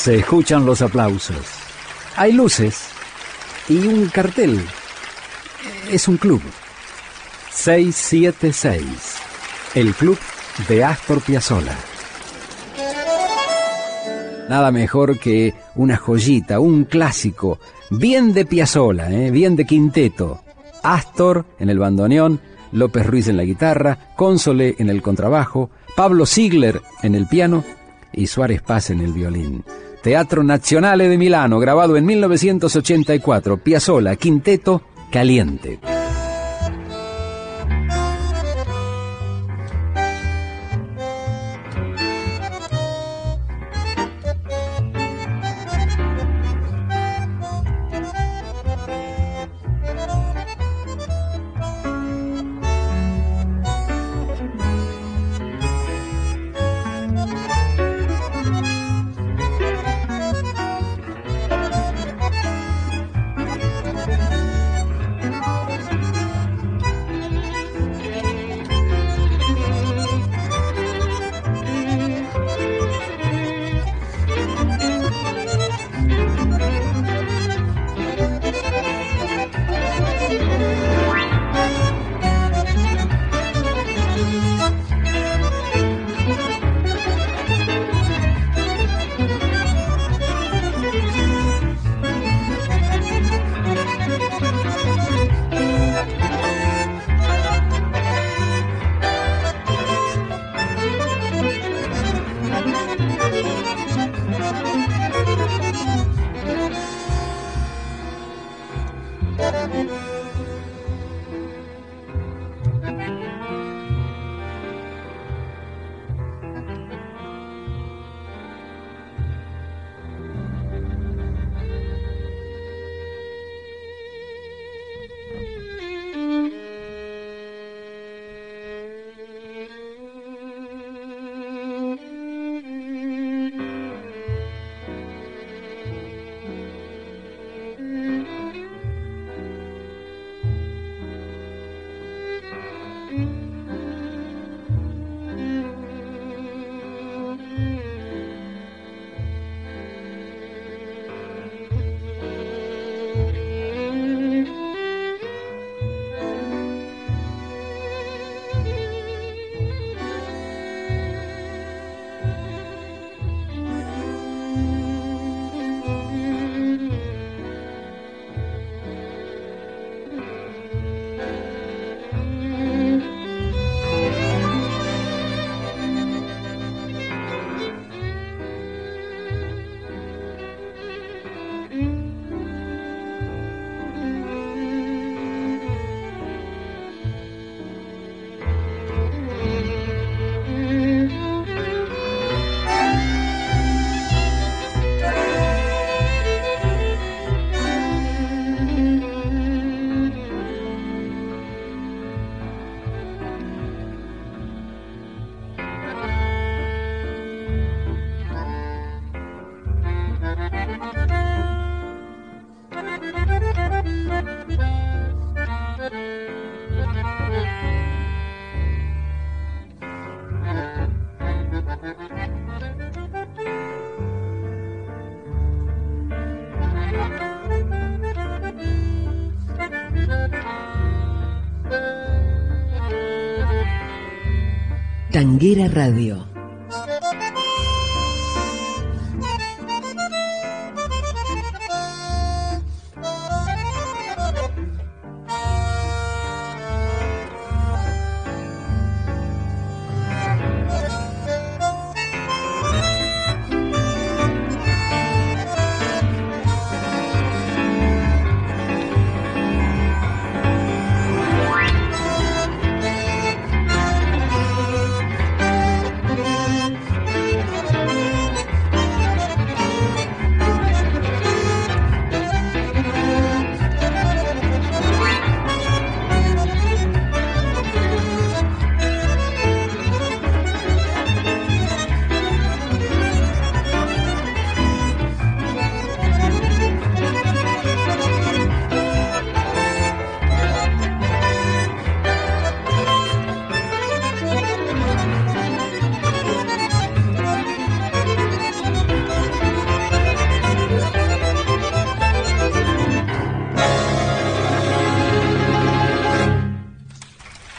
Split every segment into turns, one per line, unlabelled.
Se escuchan los aplausos. Hay luces y un cartel. Es un club. 676. El club de Astor Piazzolla. Nada mejor que una joyita, un clásico, bien de Piazzolla, ¿eh? bien de quinteto. Astor en el bandoneón, López Ruiz en la guitarra, Console en el contrabajo, Pablo Ziegler en el piano y Suárez Paz en el violín. Teatro Nazionale de Milano, grabado en 1984, Piazzolla, Quinteto, Caliente. Música Mm-hmm.
Tanguera Radio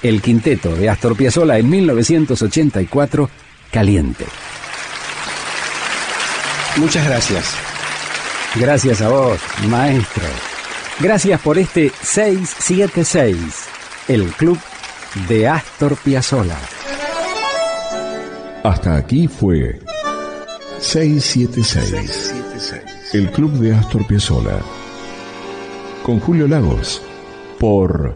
el quinteto de Astor Piazzolla en 1984, Caliente.
Muchas gracias.
Gracias a vos, maestro. Gracias por este 676, el club de Astor Piazzolla.
Hasta aquí fue 676, el club de Astor Piazzolla. Con Julio Lagos, por